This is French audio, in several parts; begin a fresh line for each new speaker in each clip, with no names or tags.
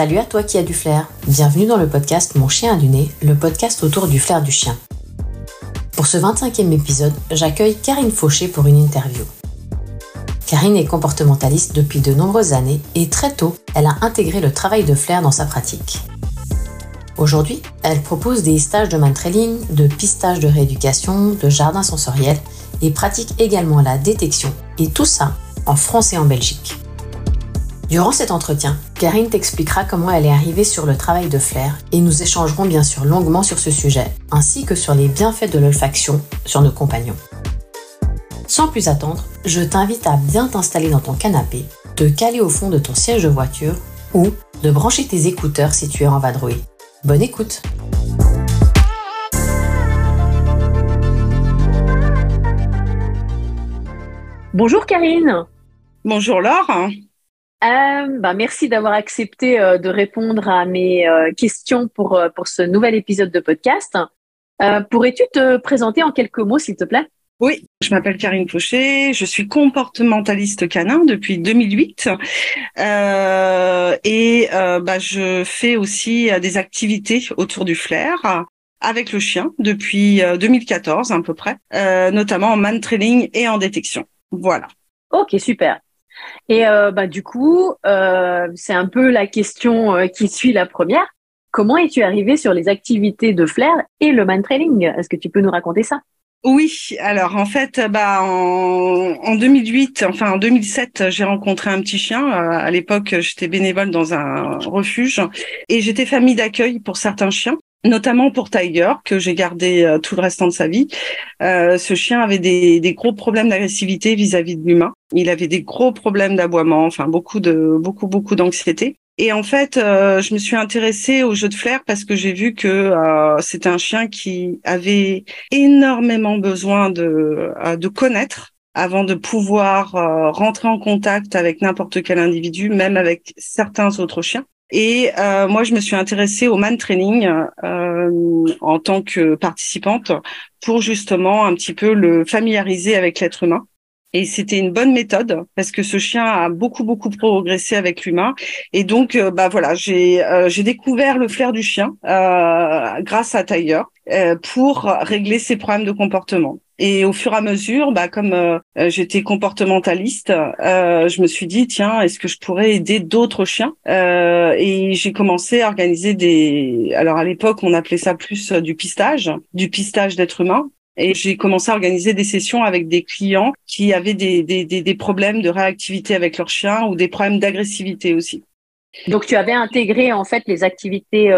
Salut à toi qui as du flair. Bienvenue dans le podcast Mon chien a du nez, le podcast autour du flair du chien. Pour ce 25e épisode, j'accueille Karine Fauché pour une interview. Karine est comportementaliste depuis de nombreuses années et très tôt, elle a intégré le travail de flair dans sa pratique. Aujourd'hui, elle propose des stages de man trailing, de pistage de rééducation, de jardin sensoriel et pratique également la détection, et tout ça en France et en Belgique. Durant cet entretien, Karine t'expliquera comment elle est arrivée sur le travail de flair et nous échangerons bien sûr longuement sur ce sujet, ainsi que sur les bienfaits de l'olfaction sur nos compagnons. Sans plus attendre, je t'invite à bien t'installer dans ton canapé, te caler au fond de ton siège de voiture ou de brancher tes écouteurs si tu es en vadrouille. Bonne écoute Bonjour Karine
Bonjour Laure
euh, bah, merci d'avoir accepté euh, de répondre à mes euh, questions pour, pour ce nouvel épisode de podcast. Pourrais-tu te présenter en quelques mots, s'il te plaît?
Oui, je m'appelle Karine Fauché, je suis comportementaliste canin depuis 2008 euh, et bah, je fais aussi des activités autour du flair avec le chien depuis 2014 à peu près, notamment en man training et en détection. Voilà.
Ok, super. Et euh, bah, du coup, euh, c'est un peu la question euh, qui suit la première. Comment es-tu arrivé sur les activités de flair et le man trailing Est-ce que tu peux nous raconter ça?
Oui, alors en fait, bah en, en 2008, enfin en 2007, j'ai rencontré un petit chien. À l'époque, j'étais bénévole dans un refuge et j'étais famille d'accueil pour certains chiens notamment pour Tiger que j'ai gardé euh, tout le restant de sa vie. Euh, ce chien avait des, des gros problèmes d'agressivité vis-à-vis de l'humain. Il avait des gros problèmes d'aboiement, enfin beaucoup de beaucoup beaucoup d'anxiété. Et en fait, euh, je me suis intéressée au jeu de flair parce que j'ai vu que euh, c'était un chien qui avait énormément besoin de de connaître avant de pouvoir rentrer en contact avec n'importe quel individu, même avec certains autres chiens. Et euh, moi, je me suis intéressée au man training euh, en tant que participante pour justement un petit peu le familiariser avec l'être humain. Et c'était une bonne méthode parce que ce chien a beaucoup beaucoup progressé avec l'humain. Et donc, euh, bah voilà, j'ai euh, j'ai découvert le flair du chien euh, grâce à Tiger pour régler ses problèmes de comportement. Et au fur et à mesure, bah, comme euh, j'étais comportementaliste, euh, je me suis dit tiens, est-ce que je pourrais aider d'autres chiens? Euh, Et j'ai commencé à organiser des. Alors à l'époque, on appelait ça plus du pistage, du pistage d'êtres humains. Et j'ai commencé à organiser des sessions avec des clients qui avaient des, des, des, des problèmes de réactivité avec leurs chiens ou des problèmes d'agressivité aussi.
Donc tu avais intégré en fait les activités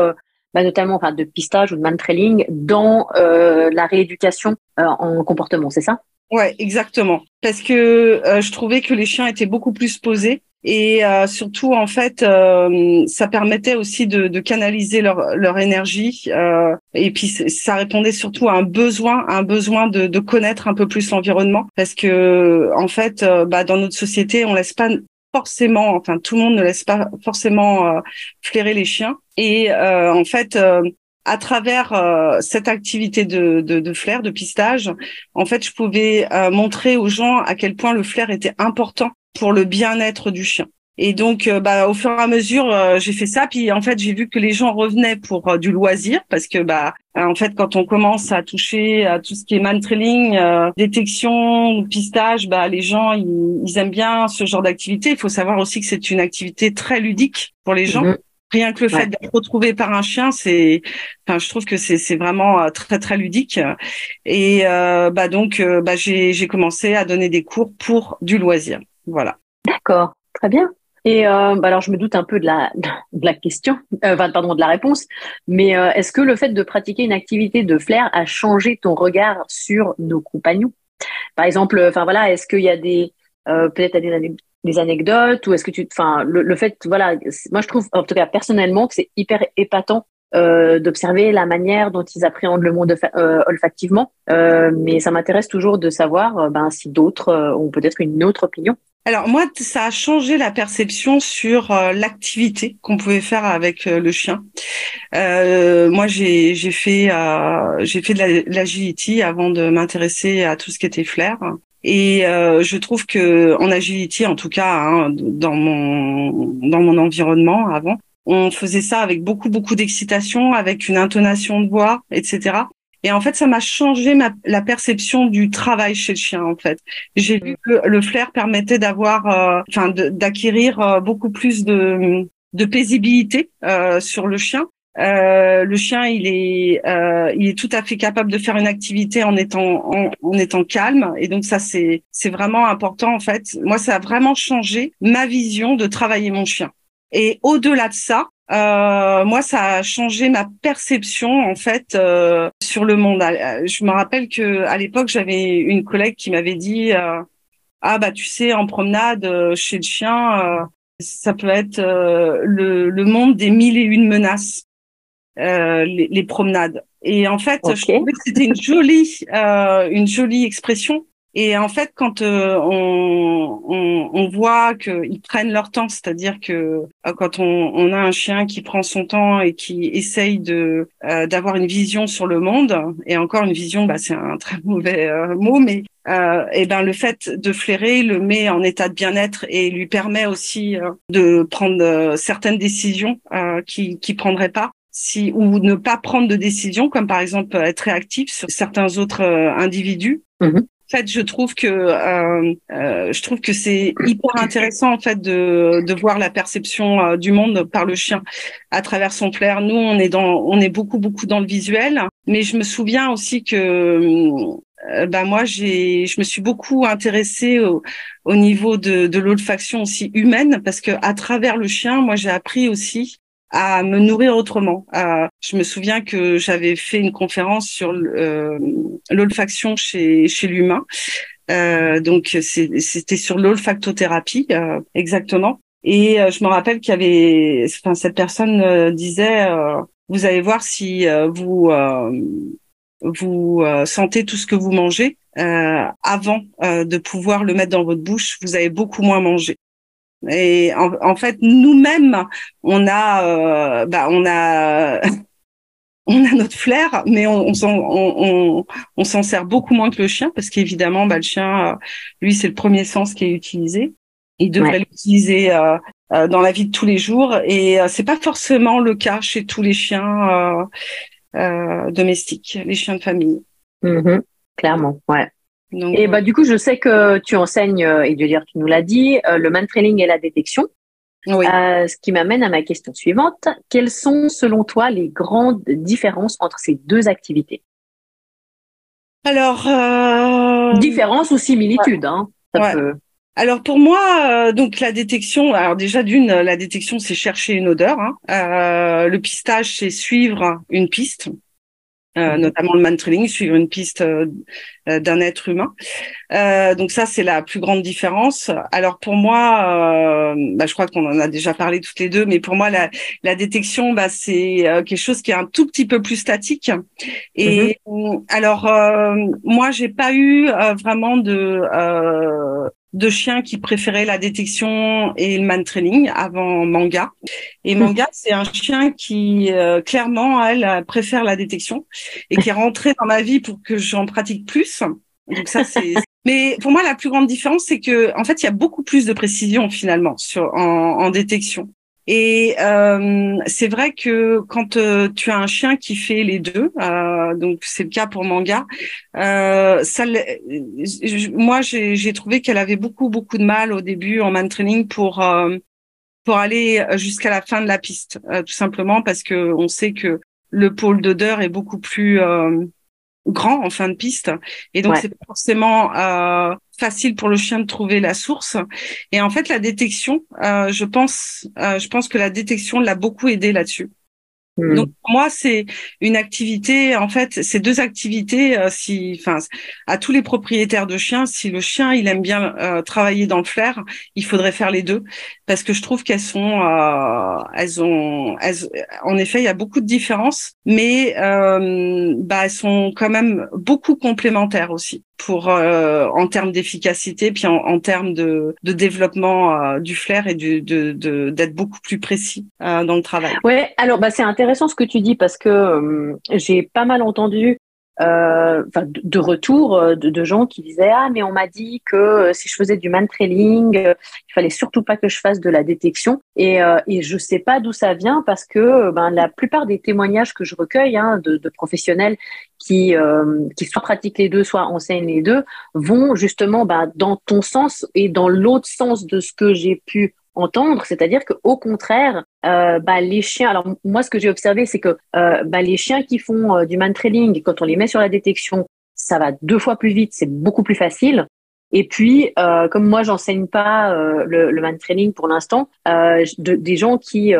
bah, notamment enfin, de pistage ou de man trailing dans euh, la rééducation euh, en comportement, c'est ça?
Ouais, exactement. Parce que euh, je trouvais que les chiens étaient beaucoup plus posés et euh, surtout en fait euh, ça permettait aussi de, de canaliser leur, leur énergie euh, et puis ça répondait surtout à un besoin un besoin de, de connaître un peu plus l'environnement parce que en fait bah, dans notre société on laisse pas forcément, enfin tout le monde ne laisse pas forcément euh, flairer les chiens. Et euh, en fait, euh, à travers cette activité de, de, de, flair, de pistage, en fait, je pouvais montrer aux gens à quel point le flair était important pour le bien-être du chien. Et donc, euh, bah, au fur et à mesure, euh, j'ai fait ça. Puis, en fait, j'ai vu que les gens revenaient pour euh, du loisir parce que, bah, en fait, quand on commence à toucher à tout ce qui est man trailing, détection, pistage, bah, les gens, ils, aiment bien ce genre d'activité. Il faut savoir aussi que c'est une activité très ludique pour les gens. Mhm. Rien que le fait d'être retrouvé par un chien, c'est, enfin, je trouve que c'est c'est vraiment très très ludique. Et bah donc, bah j'ai j'ai commencé à donner des cours pour du loisir. Voilà.
D'accord, très bien. Et euh, bah alors, je me doute un peu de la, de la question, euh, pardon, de la réponse, mais euh, est-ce que le fait de pratiquer une activité de flair a changé ton regard sur nos compagnons? Par exemple, enfin voilà, est-ce qu'il y a des peut-être des, anecdotes ou est-ce que tu, enfin, le, le, fait, voilà, moi je trouve, en tout cas personnellement, que c'est hyper épatant euh, d'observer la manière dont ils appréhendent le monde euh, olfactivement. Euh, mais ça m'intéresse toujours de savoir ben, si d'autres ont peut-être une autre opinion.
Alors moi, ça a changé la perception sur l'activité qu'on pouvait faire avec le chien. moi, j'ai fait j'ai fait de l'agility avant de m'intéresser à tout ce qui était flair. Et je trouve que en agility, en tout cas, hein, dans mon dans mon environnement avant, on faisait ça avec beaucoup beaucoup d'excitation, avec une intonation de voix, etc. Et en fait, ça m'a changé ma, la perception du travail chez le chien. En fait, j'ai vu que le flair permettait d'avoir, euh, enfin, d'acquérir euh, beaucoup plus de, de paisibilité euh, sur le chien. Euh, le chien, il est, euh, il est tout à fait capable de faire une activité en étant, en, en étant calme. Et donc ça, c'est, c'est vraiment important en fait. Moi, ça a vraiment changé ma vision de travailler mon chien. Et au-delà de ça, euh, moi, ça a changé ma perception en fait euh, sur le monde. Euh, je me rappelle que à l'époque, j'avais une collègue qui m'avait dit euh, ah bah tu sais en promenade euh, chez le chien, ça peut être le, le, monde des mille et une menaces, les, les, promenades. Et en fait, je trouvais que c'était une jolie une jolie expression et en fait, quand euh, on, on, on, voit qu'ils prennent leur temps, c'est-à-dire que euh, quand on, on, a un chien qui prend son temps et qui essaye de euh, d'avoir une vision sur le monde, et encore une vision, bah, c'est un très mauvais mot, mais et ben le fait de flairer le met en état de bien-être et lui permet aussi de prendre certaines décisions qui qui prendrait pas si ou ne pas prendre de décisions, comme par exemple être réactif sur certains autres individus. Mm-hmm fait, je trouve que euh, euh, je trouve que c'est hyper intéressant en fait de, de voir la perception euh, du monde par le chien à travers son flair. Nous, on est dans, on est beaucoup beaucoup dans le visuel, mais je me souviens aussi que bah moi j'ai je me suis beaucoup intéressée au, au niveau de, de l'olfaction aussi humaine parce que à travers le chien moi j'ai appris aussi à me nourrir autrement. je me souviens que j'avais fait une conférence sur euh, l'olfaction chez, chez l'humain. Euh, donc c'était sur l'olfactothérapie euh, exactement. Et je me rappelle qu'il y avait, enfin cette personne disait, vous allez voir si vous vous sentez tout ce que vous mangez avant de pouvoir le mettre dans votre bouche, vous avez beaucoup moins mangé. Et en, fait, nous-mêmes, on a, euh, bah, on a, on a notre flair, mais on, on s'en, on, on, s'en sert beaucoup moins que le chien parce qu'évidemment, bah, le chien, euh, lui, c'est le premier sens qui est utilisé. Il devrait l'utiliser euh, euh, dans la vie de tous les jours, et c'est pas forcément le cas chez tous les chiens domestiques, les chiens de famille.
Mm-hmm. Clairement, ouais et bah, du coup, je sais que tu enseignes, euh, et de dire, tu nous l'as dit, euh, le man trailing et la détection. Oui. Euh, ce qui m'amène à ma question suivante. Quelles sont, selon toi, les grandes différences entre ces deux activités?
Alors,
euh... différences ou similitudes, hein, ça peut...
Alors pour moi, donc la détection, alors déjà d'une, la détection c'est chercher une odeur. Hein. le pistage c'est suivre une piste. Euh, mhm. notamment le man trailing, suivre une piste euh, euh, d'un être humain. donc ça, c'est la plus grande différence. Alors pour moi, bah, je crois qu'on en a déjà parlé toutes les deux, mais pour moi, la, la détection, bah, c'est quelque chose qui est un tout petit peu plus statique. Et mhm. alors, moi, j'ai pas eu vraiment de de chiens qui préféraient la détection et le man training avant manga. Et manga, c'est un chien qui euh, clairement, elle, préfère la détection et qui est rentré dans ma vie pour que j'en pratique plus. Donc ça, c'est. Mais pour moi, la plus grande différence, c'est que en fait, il y a beaucoup plus de précision finalement sur en, en détection. Et euh, c'est vrai que quand euh, tu as un chien qui fait les deux, euh, donc c'est le cas pour Manga, euh, ça, moi j'ai trouvé qu'elle avait beaucoup beaucoup de mal au début en man training pour euh, pour aller jusqu'à la fin de la piste, tout simplement parce que on sait que le pôle d'odeur est beaucoup plus grand en fin de piste. Et donc c'est pas forcément euh, facile pour le chien de trouver la source. Et en fait la détection euh, je pense euh, je pense que la détection l'a beaucoup aidé là-dessus. Hmm. Donc pour moi c'est une activité en fait c'est deux activités euh, si enfin à tous les propriétaires de chiens si le chien il aime bien euh, travailler dans le flair il faudrait faire les deux. Parce que je trouve qu'elles sont euh, elles ont elles, en effet il y a beaucoup de différences mais bah elles sont quand même beaucoup complémentaires aussi pour en termes d'efficacité puis en, termes de, développement du flair et de d'être beaucoup plus précis dans le travail.
Ouais alors bah c'est intéressant ce que tu dis parce que euh, j'ai pas mal entendu euh, de retour euh, de, gens qui disaient ah mais on m'a dit que euh, si je faisais du man trailing, il fallait surtout pas que je fasse de la détection. Et et je sais pas d'où ça vient parce que ben la plupart des témoignages que je recueille hein, de, professionnels qui qui soit pratiquent les deux soit enseignent les deux vont justement ben, dans ton sens et dans l'autre sens de ce que j'ai pu entendre, c'est-à-dire que au contraire, euh, bah, les chiens. Alors moi, ce que j'ai observé, c'est que euh, bah, les chiens qui font euh, du man trailing, quand on les met sur la détection, ça va deux fois plus vite, c'est beaucoup plus facile. Et puis, euh, comme moi, j'enseigne pas euh, le, le, man trailing pour l'instant, de, des gens qui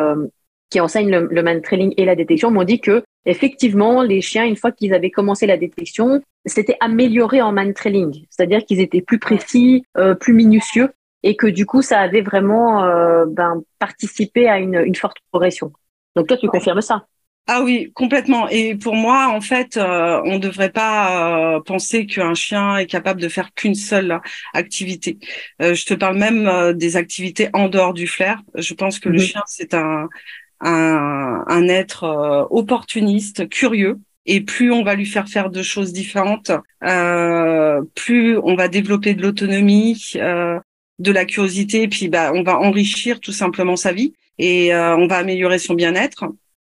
qui enseignent le, le man trailing et la détection m'ont dit que effectivement, les chiens, une fois qu'ils avaient commencé la détection, c'était amélioré en man trailing, c'est-à-dire qu'ils étaient plus précis, plus minutieux et que du coup, ça avait vraiment euh, ben, participé à une, une, forte progression. Donc toi, tu confirmes ça?
Ah oui, complètement. Et pour moi, en fait, euh, on ne devrait pas euh, penser qu'un chien est capable de faire qu'une seule activité. je te parle même des activités en dehors du flair. Je pense que le mhm. chien, c'est un, un, un être opportuniste, curieux. Et plus on va lui faire faire de choses différentes, plus on va développer de l'autonomie, de la curiosité, puis bah, on va enrichir tout simplement sa vie et euh, on va améliorer son bien-être.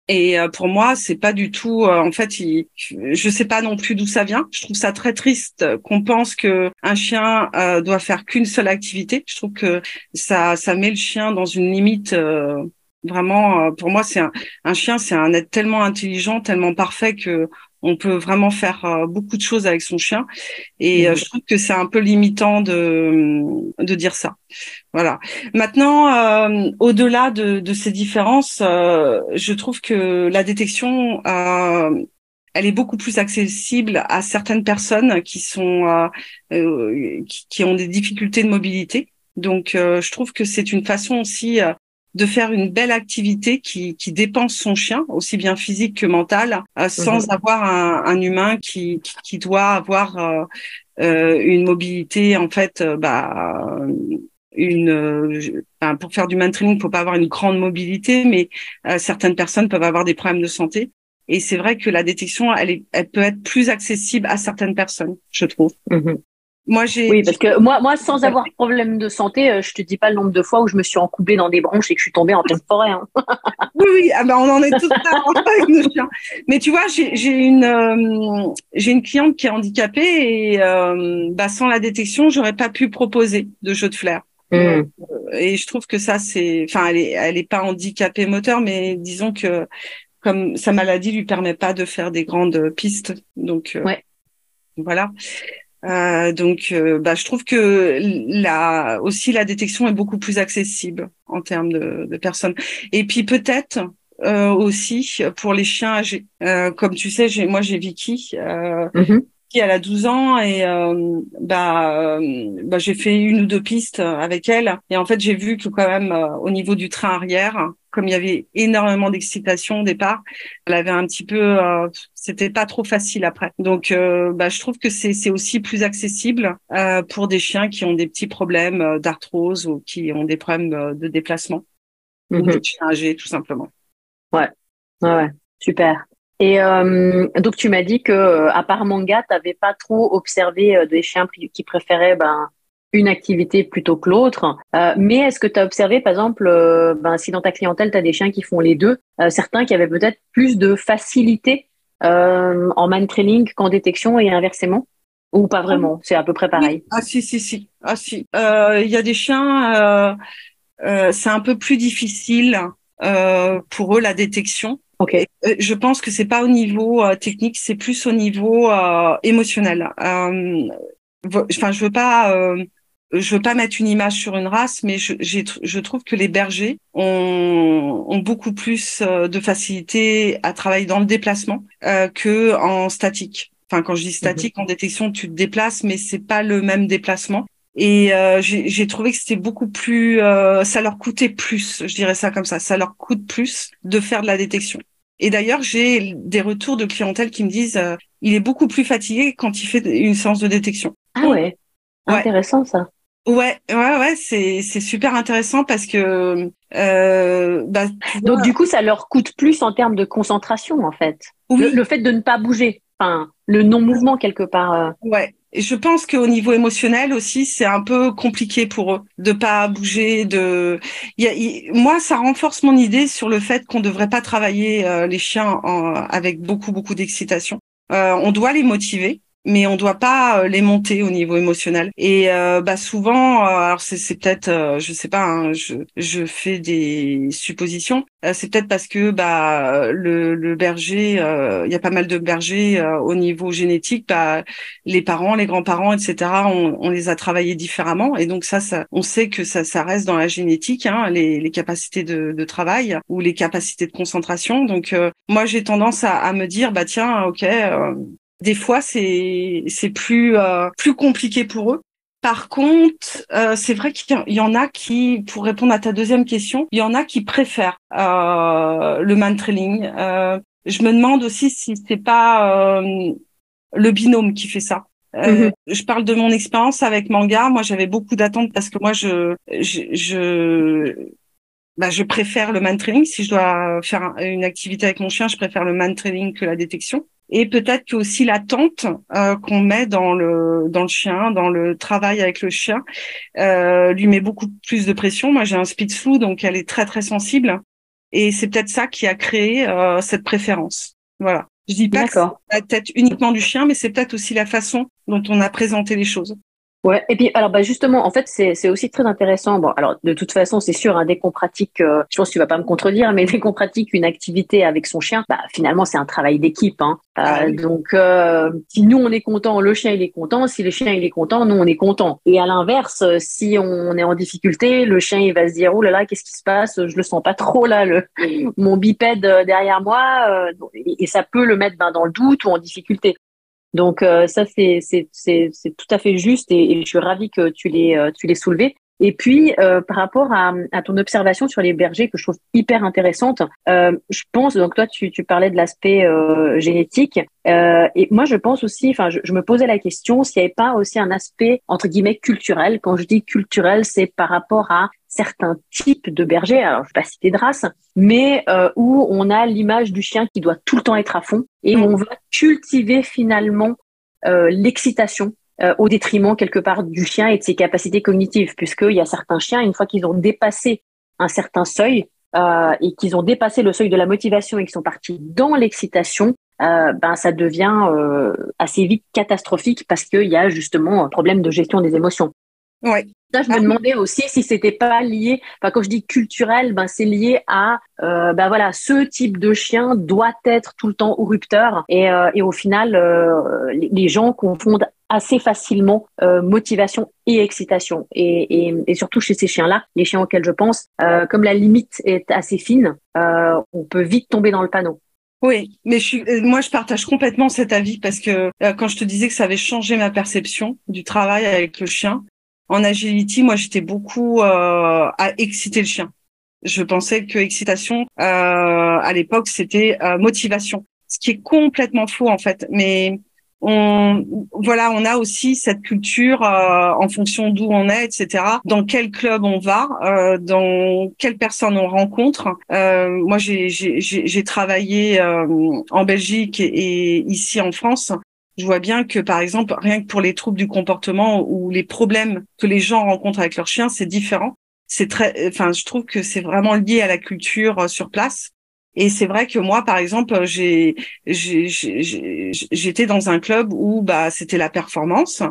Et euh, pour moi, c'est pas du tout. Euh, en fait, il, je sais pas non plus d'où ça vient. Je trouve ça très triste qu'on pense que un chien doit faire qu'une seule activité. Je trouve que ça, ça met le chien dans une limite. vraiment, pour moi, c'est un, un chien, c'est un être tellement intelligent, tellement parfait que on peut vraiment faire euh, beaucoup de choses avec son chien. Et euh, je trouve que c'est un peu limitant de, de dire ça. Voilà. Maintenant, euh, au-delà de, de, ces différences, je trouve que la détection, elle est beaucoup plus accessible à certaines personnes qui sont qui, qui, ont des difficultés de mobilité. Donc, je trouve que c'est une façon aussi de faire une belle activité qui, qui dépense son chien, aussi bien physique que mental, euh, sans mhm. avoir un, un humain qui, qui, doit avoir euh, euh une mobilité en fait, bah, une pour faire du il faut pas avoir une grande mobilité, mais certaines personnes peuvent avoir des problèmes de santé. Et c'est vrai que la détection, elle, est, elle peut être plus accessible à certaines personnes, je trouve. Mhm.
Moi, j'ai. Oui, parce que moi, moi, sans avoir problème de santé, euh, je te dis pas le nombre de fois où je me suis encoubée dans des branches et que je suis tombée en pleine forêt. Hein.
oui, oui, ah ben, on en est tous avec nos chiens. Mais tu vois, j'ai une, euh, j'ai une cliente qui est handicapée et euh, bah, sans la détection, j'aurais pas pu proposer de jeu de flair. Hmm. Et je trouve que ça, c'est, enfin, elle est, elle est pas handicapée moteur, mais disons que comme sa maladie lui permet pas de faire des grandes pistes, donc ouais. voilà. Euh, donc, euh, bah, je trouve que la, aussi la détection est beaucoup plus accessible en termes de, de personnes. Et puis peut-être euh, aussi pour les chiens âgés. Euh, comme tu sais, j'ai, moi j'ai Vicky. Mm-hmm. qui elle a 12 ans et bah, bah j'ai fait une ou deux pistes avec elle et en fait j'ai vu que quand même au niveau du train arrière comme il y avait énormément d'excitation au départ, elle avait un petit peu, euh, c'était pas trop facile après. Donc, euh, bah, je trouve que c'est aussi plus accessible euh, pour des chiens qui ont des petits problèmes d'arthrose ou qui ont des problèmes de déplacement ou mhm. des chiens âgés tout simplement.
Ouais, ouais, super. Et donc tu m'as dit que à part manga, tu n'avais pas trop observé des chiens qui préféraient ben une activité plutôt que l'autre. Euh, mais est-ce que tu as observé, par exemple, euh, ben, si dans ta clientèle, tu as des chiens qui font les deux, euh, certains qui avaient peut-être plus de facilité en man trailing qu'en détection et inversement? Ou pas vraiment? C'est à peu près pareil.
Ah si, si, si. Ah si. Il y a des chiens, c'est un peu plus difficile pour eux la détection.
Ok.
Je pense que c'est pas au niveau technique, c'est plus au niveau émotionnel. Enfin, je veux pas je veux pas mettre une image sur une race, mais je, je trouve que les bergers ont, ont, beaucoup plus euh, de facilité à travailler dans le déplacement euh, que en statique. Enfin, quand je dis statique, mhm. en détection, tu te déplaces, mais c'est pas le même déplacement. Et euh, j'ai trouvé que c'était beaucoup plus, euh, ça leur coûtait plus, je dirais ça comme ça, ça leur coûte plus de faire de la détection. Et d'ailleurs, j'ai des retours de clientèle qui me disent, euh, il est beaucoup plus fatigué quand il fait une séance de détection.
Ah ouais, intéressant ça.
Ouais, ouais, ouais, c'est c'est super intéressant parce que euh, bah,
donc du coup ça leur coûte plus en termes de concentration en fait. Oui. Le, fait de ne pas bouger. enfin, le non-mouvement quelque part. Euh.
Ouais. Et je pense qu'au niveau émotionnel aussi, c'est un peu compliqué pour eux de pas bouger. De, moi, ça renforce mon idée sur le fait qu'on devrait pas travailler euh, les chiens avec beaucoup beaucoup d'excitation. Euh, on doit les motiver, mais on doit pas euh, les monter au niveau émotionnel. Et euh, bah souvent, euh, alors c'est, peut-être, je sais pas, hein, je, je fais des suppositions. c'est peut-être parce que bah le, le berger, il y a pas mal de bergers au niveau génétique. Bah, les parents, les grands-parents, etc. On, on, les a travaillés différemment, et donc ça, ça, on sait que ça, ça reste dans la génétique, hein, les, les capacités de, de travail ou les capacités de concentration. Donc moi, j'ai tendance à, à, me dire, bah tiens, ok, des fois, c'est c'est plus euh, plus compliqué pour eux. Par contre, euh, c'est vrai qu'il y en a qui, pour répondre à ta deuxième question, il y en a qui préfèrent euh, le man trailing. Euh, je me demande aussi si c'est pas euh, le binôme qui fait ça. Mm-hmm. Je parle de mon expérience avec Manga. Moi, j'avais beaucoup d'attentes parce que moi, je, je, je, bah, je préfère le man training. Si je dois faire une activité avec mon chien, je préfère le man training que la détection et peut-être que aussi l'attente euh, qu'on met dans le dans le chien, dans le travail avec le chien, euh, lui met beaucoup plus de pression. Moi, j'ai un speed flu, donc elle est très très sensible, et c'est peut-être ça qui a créé euh, cette préférence. Voilà. Je dis pas que c'est la tête uniquement du chien, mais c'est peut-être aussi la façon dont on a présenté les choses.
Ouais, et puis alors bah justement, en fait, c'est aussi très intéressant. Bon, alors de toute façon, c'est sûr, hein, dès qu'on pratique, euh, je pense que tu vas pas me contredire, mais dès qu'on pratique une activité avec son chien, bah finalement c'est un travail d'équipe. Hein. Euh, ah donc euh, si nous on est content, le chien il est content. Si le chien il est content, nous on est content. Et à l'inverse, si on est en difficulté, le chien il va se dire oh là là, qu'est-ce qui se passe? Je le sens pas trop là, le mon bipède derrière moi, et, ça peut le mettre ben, dans le doute ou en difficulté. Donc euh, ça c'est c'est c'est tout à fait juste et, je suis ravie que tu l'aies euh, tu l'aies soulevé. Et puis euh, par rapport à, à, ton observation sur les bergers que je trouve hyper intéressante, je pense donc toi tu tu parlais de l'aspect génétique et moi je pense aussi, enfin je, je, me posais la question s'il n'y avait pas aussi un aspect entre guillemets culturel. Quand je dis culturel, c'est par rapport à certains types de bergers, alors je vais pas citer de race, mais euh, où on a l'image du chien qui doit tout le temps être à fond et où on va cultiver finalement euh, l'excitation euh, au détriment quelque part du chien et de ses capacités cognitives, puisqu'il y a certains chiens, une fois qu'ils ont dépassé un certain seuil et qu'ils ont dépassé le seuil de la motivation et qu'ils sont partis dans l'excitation, ben ça devient assez vite catastrophique parce qu'il y a justement un problème de gestion des émotions.
Ouais.
Ça, je me ah. demandais aussi si c'était pas lié. Enfin, quand je dis culturel, ben c'est lié à, euh, ben voilà, ce type de chien doit être tout le temps au rupteur. Et, euh, et au final, euh, les gens confondent assez facilement euh, motivation et excitation. Et, et, et, surtout chez ces chiens-là, les chiens auxquels je pense, euh, comme la limite est assez fine, euh, on peut vite tomber dans le panneau.
Oui, mais je suis, moi je partage complètement cet avis parce que quand je te disais que ça avait changé ma perception du travail avec le chien, en agility, moi, j'étais beaucoup euh, à exciter le chien. Je pensais que excitation, euh, à l'époque, c'était euh, motivation, ce qui est complètement faux en fait. Mais on, voilà, on a aussi cette culture en fonction d'où on est, etc. Dans quel club on va, dans quelle personne on rencontre. moi, j'ai travaillé en Belgique et, ici en France je vois bien que, par exemple, rien que pour les troubles du comportement ou les problèmes que les gens rencontrent avec leurs chiens, c'est différent. C'est très, enfin, je trouve que c'est vraiment lié à la culture euh, sur place. Et c'est vrai que moi, par exemple, j'ai, j'étais dans un club où bah c'était la performance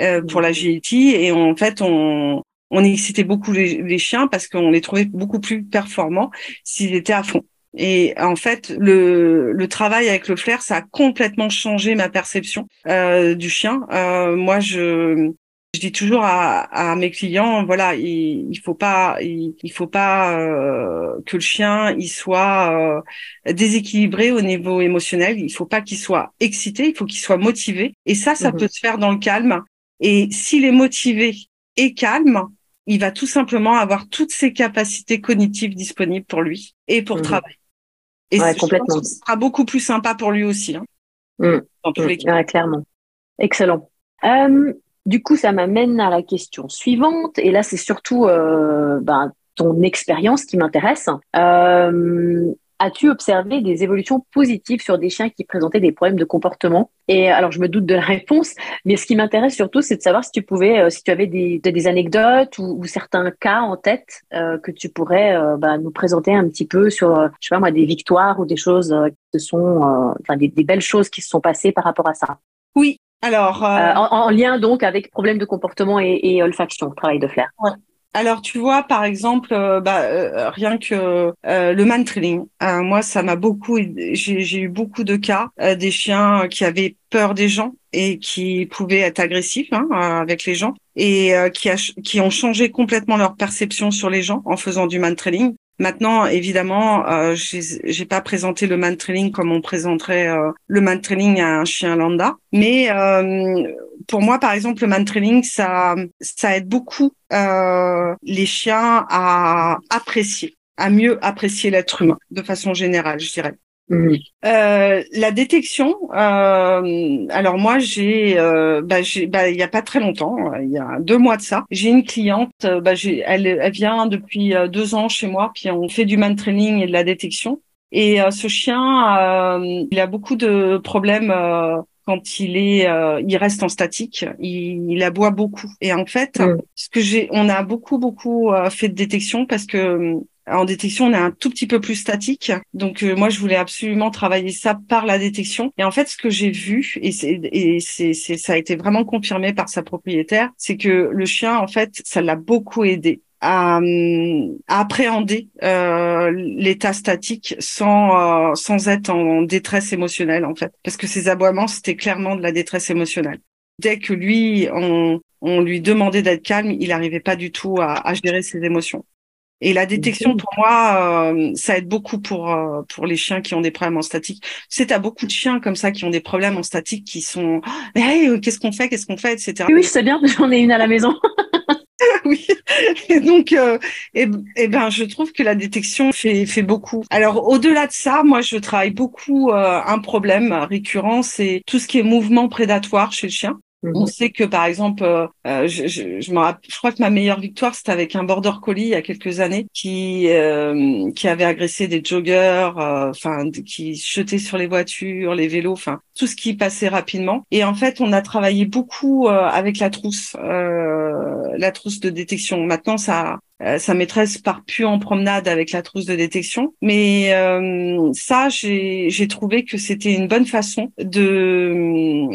euh, pour la GIT et en fait on on excitait beaucoup les, les chiens parce qu'on les trouvait beaucoup plus performants s'ils étaient à fond. Et en fait, le, le travail avec le flair, ça a complètement changé ma perception euh, du chien. Euh, moi, je, je dis toujours à, à mes clients, voilà, il, il faut pas, il, il faut pas euh, que le chien il soit euh, déséquilibré au niveau émotionnel. Il faut pas qu'il soit excité, il faut qu'il soit motivé. Et ça, ça mmh peut se faire dans le calme. Et s'il est motivé et calme, il va tout simplement avoir toutes ses capacités cognitives disponibles pour lui et pour mmh travailler. Et complètement. ce sera beaucoup plus sympa pour lui aussi. Hein,
mmh. dans tous les cas. clairement. Excellent. Euh, du coup, ça m'amène à la question suivante. Et là, c'est surtout euh, ben, ton expérience qui m'intéresse. Euh, as-tu observé des évolutions positives sur des chiens qui présentaient des problèmes de comportement? Et alors, je me doute de la réponse, mais ce qui m'intéresse surtout, c'est de savoir si tu pouvais, euh, si tu avais des, des anecdotes ou, certains cas en tête euh, que tu pourrais euh, bah, nous présenter un petit peu sur, je sais pas moi, des victoires ou des choses qui sont, enfin, des, belles choses qui se sont passées par rapport à ça.
Oui. Alors,
en, lien donc avec problèmes de comportement et, et olfaction, travail de flair.
Ouais. Alors tu vois par exemple euh, bah, euh, rien que euh, le man trailing. moi ça m'a beaucoup j'ai eu beaucoup de cas des chiens qui avaient peur des gens et qui pouvaient être agressifs hein, avec les gens et qui, qui ont changé complètement leur perception sur les gens en faisant du man trailing. Maintenant, évidemment, euh, j'ai pas présenté le man trailing comme on présenterait le man trailing à un chien lambda, mais pour moi, par exemple, le man training, ça, ça aide beaucoup euh, les chiens à apprécier, à mieux apprécier l'être humain de façon générale, je dirais. Mhm. Euh, la détection. Euh, alors moi, j'ai, euh, bah, bah, il y a pas très longtemps, il y a deux mois de ça, j'ai une cliente. Bah, j'ai, elle, elle vient depuis deux ans chez moi, puis on fait du man training et de la détection. Et ce chien, il a beaucoup de problèmes quand il est, euh, il reste en statique, il, il, aboie beaucoup. Et en fait, mm. ce que j'ai, on a beaucoup beaucoup euh, fait de détection parce que euh, en détection, on est un tout petit peu plus statique. Donc moi, je voulais absolument travailler ça par la détection. Et en fait, ce que j'ai vu, et, et c'est, ça a été vraiment confirmé par sa propriétaire, c'est que le chien, en fait, ça l'a beaucoup aidé à, appréhender euh, l'état statique sans euh, sans être en détresse émotionnelle en fait parce que ces aboiements c'était clairement de la détresse émotionnelle dès que lui on on lui demandait d'être calme il n'arrivait pas du tout à, à, gérer ses émotions et la détection pour moi euh, ça aide beaucoup pour euh, pour les chiens qui ont des problèmes en statique c'est à beaucoup de chiens comme ça qui ont des problèmes en statique qui sont mais qu'est-ce qu'on fait qu'est-ce qu'on fait etc
oui sais bien j'en ai une à la maison
oui. Et donc, euh, et, ben, je trouve que la détection fait, fait beaucoup. Alors, au-delà de ça, moi, je travaille beaucoup euh, un problème récurrent, c'est tout ce qui est mouvement prédatoire chez le chien. On mhm. sait que par exemple, euh, euh, je, je, je, me je crois que ma meilleure victoire c'était avec un border collie il y a quelques années qui euh, qui avait agressé des joggers, enfin qui jetait sur les voitures, les vélos, enfin tout ce qui passait rapidement. Et en fait, on a travaillé beaucoup avec la trousse, la trousse de détection. Maintenant, ça sa maîtresse part plus en promenade avec la trousse de détection. Mais euh, ça, j'ai trouvé que c'était une bonne façon de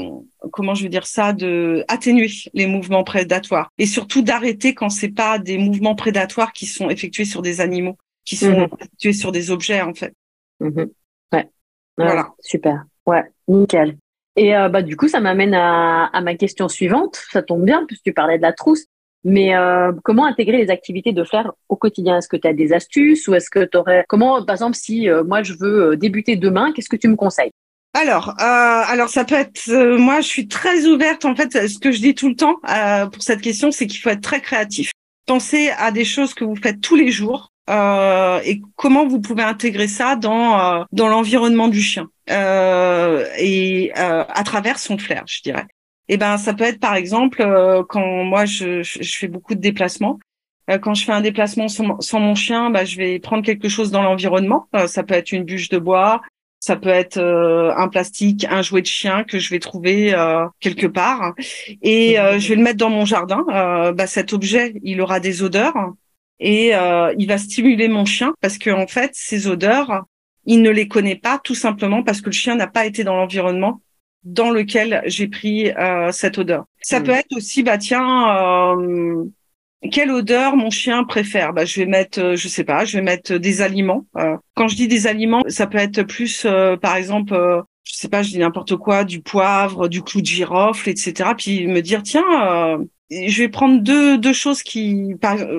comment je vais dire ça, de atténuer les mouvements prédatoires et surtout d'arrêter quand c'est pas des mouvements prédatoires qui sont effectués sur des animaux, qui sont mhm. effectués sur des objets en fait.
Mhm. Ouais. Voilà. Super. Ouais, nickel. Et euh, bah du coup, ça m'amène à, à, ma question suivante. Ça tombe bien puisque tu parlais de la trousse. Mais euh, comment intégrer les activités de faire au quotidien? Est-ce que tu as des astuces ou est-ce que tu aurais comment par exemple si euh, moi je veux débuter demain, qu'est-ce que tu me conseilles?
Alors, euh, alors ça peut être. Euh, moi, je suis très ouverte. En fait, ce que je dis tout le temps euh, pour cette question, c'est qu'il faut être très créatif. Pensez à des choses que vous faites tous les jours euh, et comment vous pouvez intégrer ça dans euh, dans l'environnement du chien et à travers son flair, je dirais. Et eh ben, ça peut être par exemple quand moi je, je, fais beaucoup de déplacements. Quand je fais un déplacement sans, mon chien, bah, je vais prendre quelque chose dans l'environnement. ça peut être une bûche de bois, ça peut être euh, un plastique, un jouet de chien que je vais trouver euh, quelque part et euh, je vais le mettre dans mon jardin. bah, cet objet, il aura des odeurs et il va stimuler mon chien parce que en fait, ces odeurs, il ne les connaît pas tout simplement parce que le chien n'a pas été dans l'environnement dans lequel j'ai pris cette odeur. Ça mmh. peut être aussi, bah tiens, quelle odeur mon chien préfère? Bah, je vais mettre, euh, je sais pas, je vais mettre des aliments. Euh, quand je dis des aliments, ça peut être plus, euh, par exemple, je sais pas, je dis n'importe quoi, du poivre, du clou de girofle, etc. Puis me dire tiens, je vais prendre deux deux choses qui,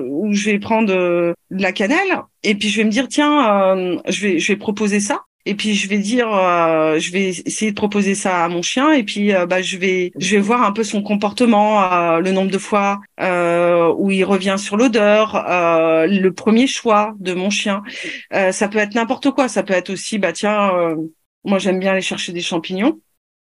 ou je vais prendre de la cannelle, et puis je vais me dire tiens, je vais je vais proposer ça et puis je vais dire euh, je vais essayer de proposer ça à mon chien et puis euh, bah je vais je vais voir un peu son comportement euh, le nombre de fois où il revient sur l'odeur le premier choix de mon chien. Ça peut être n'importe quoi. Ça peut être aussi bah tiens moi j'aime bien aller chercher des champignons.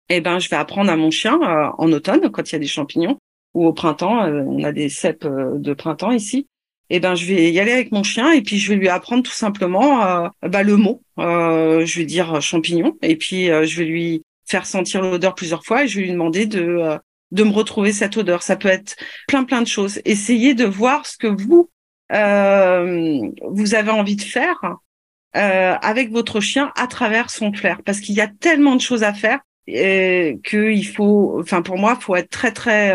Eh ben je vais apprendre à mon chien en automne quand il y a des champignons ou au printemps on a des cèpes de printemps ici. Eh ben je vais y aller avec mon chien et puis je vais lui apprendre tout simplement euh, bah, le mot. Euh, je vais dire champignon et puis je vais lui faire sentir l'odeur plusieurs fois et je vais lui demander de de me retrouver cette odeur. Ça peut être plein plein de choses. Essayez de voir ce que vous vous avez envie de faire avec votre chien à travers son flair parce qu'il y a tellement de choses à faire que il faut, enfin pour moi, faut être très très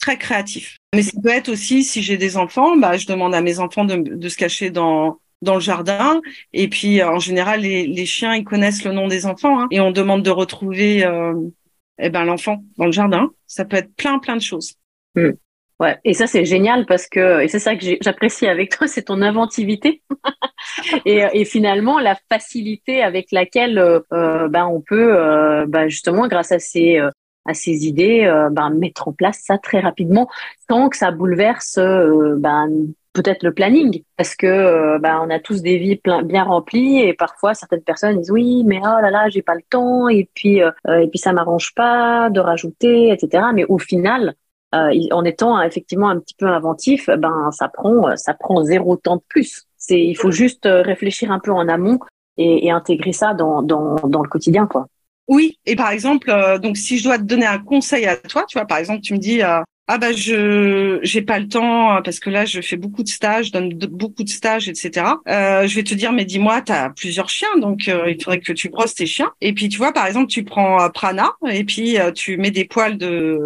très créatif. Mais ça peut être aussi, si j'ai des enfants, bah, je demande à mes enfants de, de se cacher dans dans le jardin. Et puis, en général, les, les chiens, ils connaissent le nom des enfants. Hein, et on demande de retrouver euh, eh ben, l'enfant dans le jardin. Ça peut être plein, plein de choses.
Hmm. Ouais, et ça c'est génial parce que et c'est ça que j'apprécie avec toi, c'est ton inventivité et, finalement la facilité avec laquelle euh, euh ben on peut euh, ben justement grâce à ces euh, à ces idées, ben, mettre en place ça très rapidement sans que ça bouleverse peut-être le planning parce que euh, ben, on a tous des vies plein, bien remplies et parfois certaines personnes disent oui mais oh là là j'ai pas le temps et puis et puis ça m'arrange pas de rajouter etc mais au final en étant effectivement un petit peu inventif ben ça prend ça prend zéro temps de plus. C'est il faut juste réfléchir un peu en amont et, et intégrer ça dans, dans dans le quotidien quoi.
Oui, et par exemple, euh, donc si je dois te donner un conseil à toi, tu vois, par exemple, tu me dis euh, ah bah je j'ai pas le temps euh, parce que là je fais beaucoup de stages, je donne beaucoup de stages, etc. je vais te dire mais dis-moi, tu as plusieurs chiens, donc il faudrait que tu brosses tes chiens. Et puis tu vois, par exemple, tu prends Prana et puis tu mets des poils de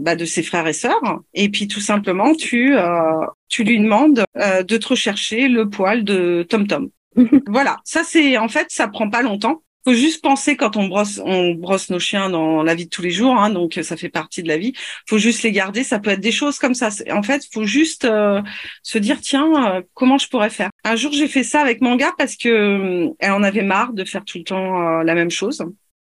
bah, de ses frères et sœurs. Et puis tout simplement, tu tu lui demandes de te rechercher le poil de Tom Tom. voilà, ça c'est en fait ça prend pas longtemps faut juste penser quand on brosse, on brosse nos chiens dans la vie de tous les jours, hein, donc ça fait partie de la vie. Faut juste les garder. Ça peut être des choses comme ça. En fait, faut juste euh, se dire tiens, euh, comment je pourrais faire? Un jour, j'ai fait ça avec Manga parce que euh, elle en avait marre de faire tout le temps la même chose.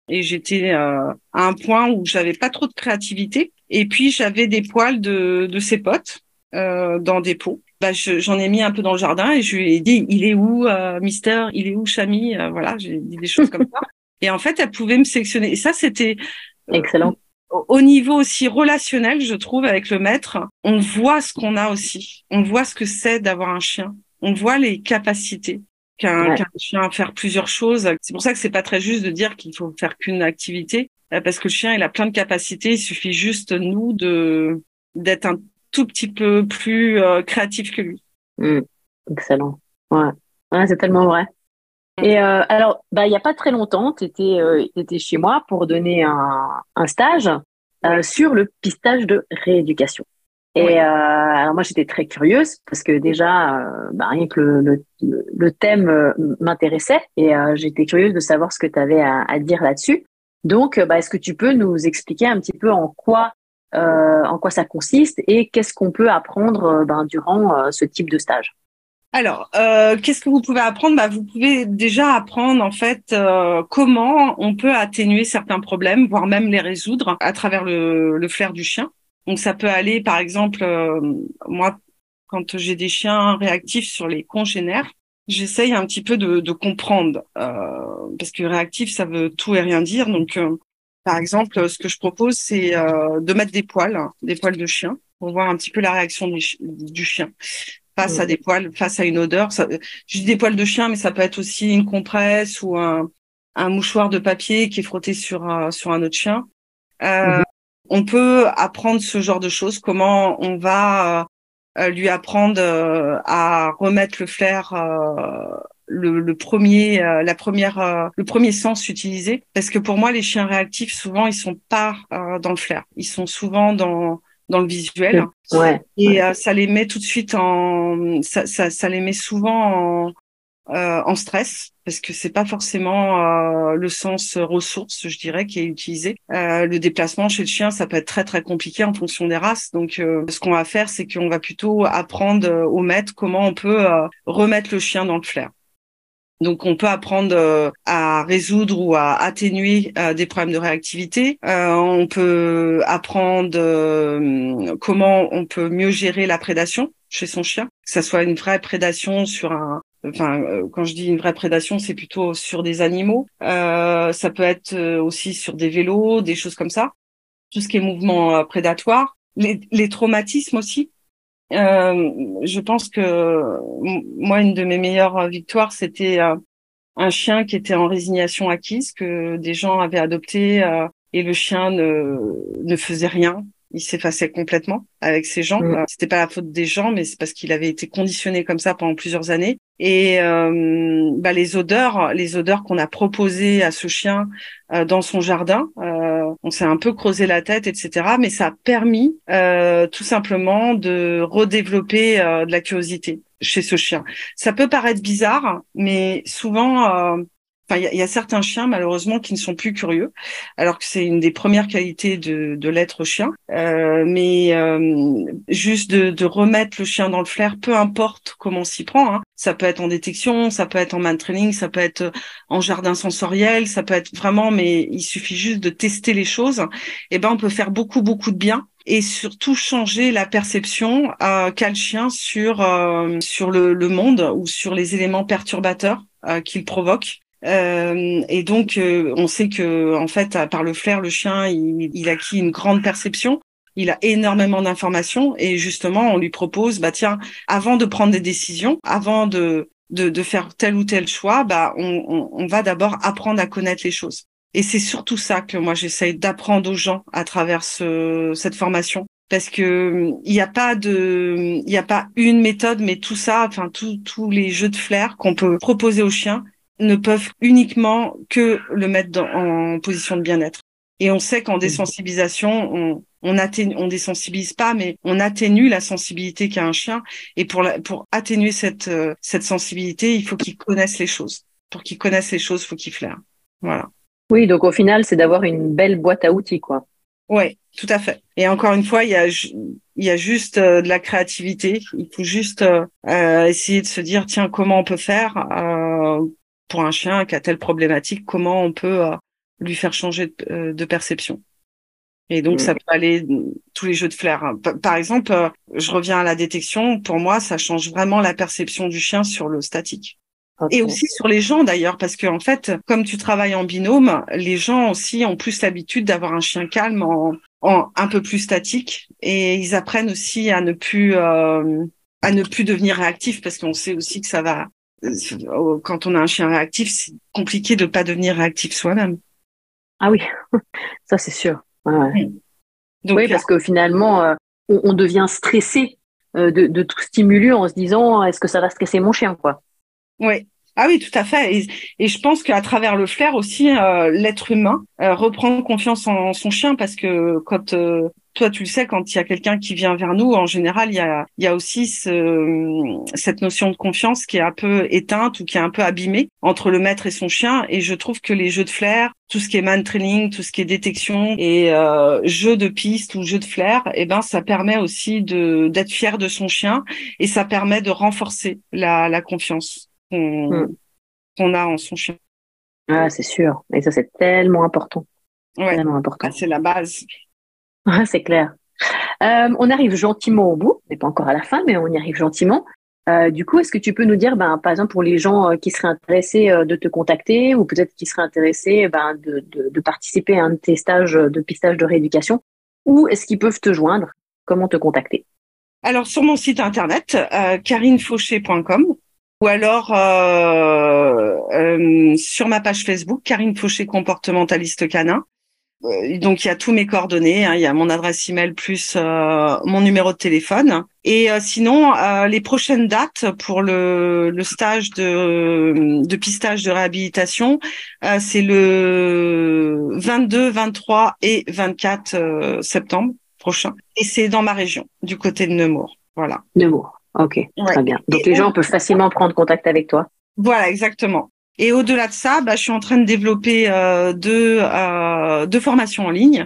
Et j'étais à un point où j'avais pas trop de créativité. Et puis j'avais des poils de, de ses potes dans des pots. Bah, j'en ai mis un peu dans le jardin et je lui ai dit il est où euh, Mister? Il est où Chami? Euh, voilà j'ai dit des choses comme ça. Et en fait elle pouvait me sélectionner. Et ça c'était
euh, excellent.
au niveau aussi relationnel je trouve avec le maître on voit ce qu'on a aussi. On voit ce que c'est d'avoir un chien. On voit les capacités qu'un chien à faire plusieurs choses. C'est pour ça que c'est pas très juste de dire qu'il faut faire qu'une activité parce que le chien il a plein de capacités. Il suffit juste nous de d'être un tout petit peu plus euh, créatif que lui.
Hmm. excellent. Ouais, ouais c'est tellement vrai. Mm. Et euh, alors, bah, il n'y a pas très longtemps, tu étais, euh, étais, chez moi pour donner un, un stage euh, sur le pistage de rééducation. Et euh, alors moi, j'étais très curieuse parce que déjà, euh, bah, rien que le, le, le thème m'intéressait et j'étais curieuse de savoir ce que tu avais à, à, dire là-dessus. Donc, bah, est-ce que tu peux nous expliquer un petit peu en quoi en quoi ça consiste et qu'est-ce qu'on peut apprendre euh, ben, durant euh, ce type de stage.
Alors, qu'est-ce que vous pouvez apprendre? Bah, Vous pouvez déjà apprendre en fait comment on peut atténuer certains problèmes, voire même les résoudre à travers le, le flair du chien. Donc ça peut aller, par exemple, moi, quand j'ai des chiens réactifs sur les congénères, j'essaye un petit peu de, de comprendre, parce que réactif, ça veut tout et rien dire. Donc par exemple, ce que je propose, c'est euh, de mettre des poils, des poils de chien, pour voir un petit peu la réaction du, chien face à des poils, face à une odeur. Ça, je dis des poils de chien, mais ça peut être aussi une compresse ou un, mouchoir de papier qui est frotté sur un, sur un autre chien. Euh, mhm. On peut apprendre ce genre de choses, comment on va euh, lui apprendre à remettre le flair le, le, premier, euh, la première, euh, le premier sens utilisé. Parce que pour moi, les chiens réactifs, souvent, ils sont pas euh, dans le flair. Ils sont souvent dans dans le visuel.
Ouais.
Et ça les met tout de suite en, ça, ça, ça les met souvent en, en stress parce que c'est pas forcément le sens ressource, je dirais, qui est utilisé. le déplacement chez le chien, ça peut être très très compliqué en fonction des races. Donc, ce qu'on va faire, c'est qu'on va plutôt apprendre au maître comment on peut remettre le chien dans le flair. Donc, on peut apprendre euh, à résoudre ou à atténuer euh, des problèmes de réactivité. Euh, on peut apprendre comment on peut mieux gérer la prédation chez son chien, que ça soit une vraie prédation sur un, enfin quand je dis une vraie prédation c'est plutôt sur des animaux. Euh, ça peut être aussi sur des vélos des choses comme ça. Tout ce qui est mouvement prédatoire. Les, les traumatismes aussi je pense que moi, une de mes meilleures victoires, c'était un chien qui était en résignation acquise, que des gens avaient adopté et le chien ne, ne faisait rien il s'effaçait complètement avec ses gens. Mm. C'était pas la faute des gens, mais c'est parce qu'il avait été conditionné comme ça pendant plusieurs années. Et euh, bah, les odeurs, les odeurs qu'on a proposées à ce chien euh, dans son jardin, euh, on s'est un peu creusé la tête, etc. Mais ça a permis tout simplement de redévelopper de la curiosité chez ce chien. Ça peut paraître bizarre, mais souvent il y, a certains chiens malheureusement qui ne sont plus curieux, alors que c'est une des premières qualités de, de l'être chien. Euh, mais euh, juste de, de, remettre le chien dans le flair, peu importe comment on s'y prend. Hein. Ça peut être en détection, ça peut être en man training, ça peut être en jardin sensoriel, ça peut être vraiment, mais il suffit juste de tester les choses. Et eh ben, on peut faire beaucoup beaucoup de bien et surtout changer la perception euh, qu'a le chien sur euh, sur le, le, monde ou sur les éléments perturbateurs euh, qu'il provoque. Euh, et donc, euh, on sait que, en fait, par le flair, le chien, il, il acquis une grande perception. Il a énormément d'informations et justement, on lui propose, bah tiens, avant de prendre des décisions, avant de de, de faire tel ou tel choix, bah on, on, on va d'abord apprendre à connaître les choses. Et c'est surtout ça que moi j'essaye d'apprendre aux gens à travers ce, cette formation, parce que il n'y a pas de, il n'y a pas une méthode, mais tout ça, enfin tous les jeux de flair qu'on peut proposer aux chiens, ne peuvent uniquement que le mettre en position de bien-être. Et on sait qu'en désensibilisation, on, on, atténue, on désensibilise pas, mais on atténue la sensibilité qu'a un chien. Et pour, pour atténuer cette, euh, cette sensibilité, il faut qu'il connaisse les choses. Pour qu'il connaisse les choses, il faut qu'il flaire. Voilà.
Oui, donc au final, c'est d'avoir une belle boîte à outils, quoi.
Oui, tout à fait. Et encore une fois, il y a, il y a juste euh, de la créativité. Il faut juste euh, essayer de se dire, tiens, comment on peut faire pour un chien qui a telle problématique, comment on peut euh, lui faire changer de, euh, perception. Et donc, ça mm. peut aller tous les jeux de flair. Par exemple, euh, je reviens à la détection. Pour moi, ça change vraiment la perception du chien sur le statique. Et aussi sur les gens d'ailleurs, parce que en fait, comme tu travailles en binôme, les gens aussi ont plus l'habitude d'avoir un chien calme en, un peu plus statique, et ils apprennent aussi à ne plus à ne plus devenir réactifs, parce qu'on sait aussi que ça va euh, quand on a un chien réactif, c'est compliqué de ne pas devenir réactif soi-même.
Ah oui, ça c'est sûr. oui, parce que finalement, euh, on, devient stressé euh, de, tout stimuler en se disant est-ce que ça va stresser mon chien quoi?
Oui. Ah oui, tout à fait. Et, je pense qu'à travers le flair aussi, l'être humain reprend confiance en son chien parce que quand toi, tu le sais, quand il y a quelqu'un qui vient vers nous, en général, il y a, il y a aussi ce, cette notion de confiance qui est un peu éteinte ou qui est un peu abîmée entre le maître et son chien. Et je trouve que les jeux de flair, tout ce qui est man training, tout ce qui est détection et euh, jeux de piste ou jeux de flair, eh ben, ça permet aussi de d'être fier de son chien et ça permet de renforcer la, la confiance qu'on hmm. a en son chien.
Ah, c'est sûr. Et ça, c'est tellement important.
Ouais. Tellement important. Ah, c'est la base.
C'est clair. Euh, on arrive gentiment au bout, n'est pas encore à la fin, mais on y arrive gentiment. Euh, du coup, est-ce que tu peux nous dire, ben, par exemple, pour les gens euh, qui seraient intéressés de te contacter ou peut-être qui seraient intéressés ben, de, participer à un de tes stages de pistage de rééducation, où est-ce qu'ils peuvent te joindre? Comment te contacter?
Alors, sur mon site internet, karinefauché.com ou alors sur ma page Facebook, Karine Fauché comportementaliste canin. Euh, donc il y a tous mes coordonnées, hein. il y a mon adresse email plus euh, mon numéro de téléphone. Et euh, sinon, les prochaines dates pour le, le stage de, de pistage de réhabilitation, c'est le 22, 23 et 24 septembre prochain. Et c'est dans ma région, du côté de Nemours. Voilà.
Nemours. Ok, très bien. Donc les gens peuvent facilement prendre contact avec toi.
Voilà, exactement. Et au-delà de ça, bah, je suis en train de développer euh, deux, euh, deux formations en ligne.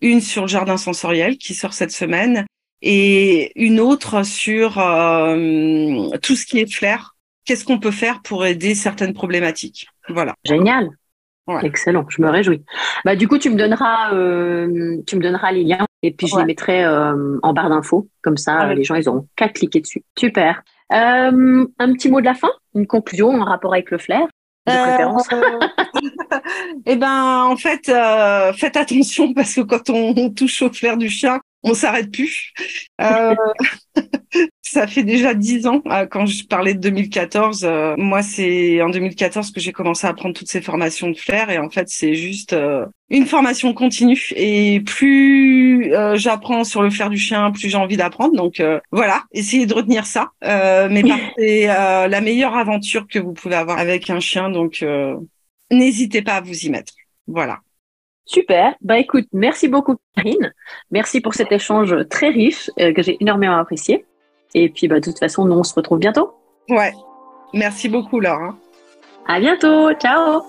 Une sur le jardin sensoriel qui sort cette semaine et une autre sur euh, tout ce qui est flair. Qu'est-ce qu'on peut faire pour aider certaines problématiques? Voilà.
Génial. Excellent, je me réjouis. Bah du coup, tu me donneras, euh, tu me donneras les liens et puis je les mettrai euh, en barre d'infos. Comme ça, les gens, ils auront qu'à cliquer dessus. Super. Euh, un petit mot de la fin, une conclusion en rapport avec le flair.
Euh, eh ben, en fait, euh, faites attention parce que quand on, touche au flair du chien, on s'arrête plus. Euh, Ça fait déjà dix ans. Euh, quand je parlais de 2014, euh, moi c'est en 2014 que j'ai commencé à prendre toutes ces formations de flair et en fait c'est juste euh, une formation continue et plus j'apprends sur le flair du chien, plus j'ai envie d'apprendre. Donc voilà, essayez de retenir ça. mais c'est la meilleure aventure que vous pouvez avoir avec un chien, donc n'hésitez pas à vous y mettre. Voilà.
Super. Bah écoute, merci beaucoup Karine. Merci pour cet échange très riche que j'ai énormément apprécié. Et puis, bah, de toute façon, nous, on se retrouve bientôt.
Ouais. Merci beaucoup, Laure.
À bientôt. Ciao.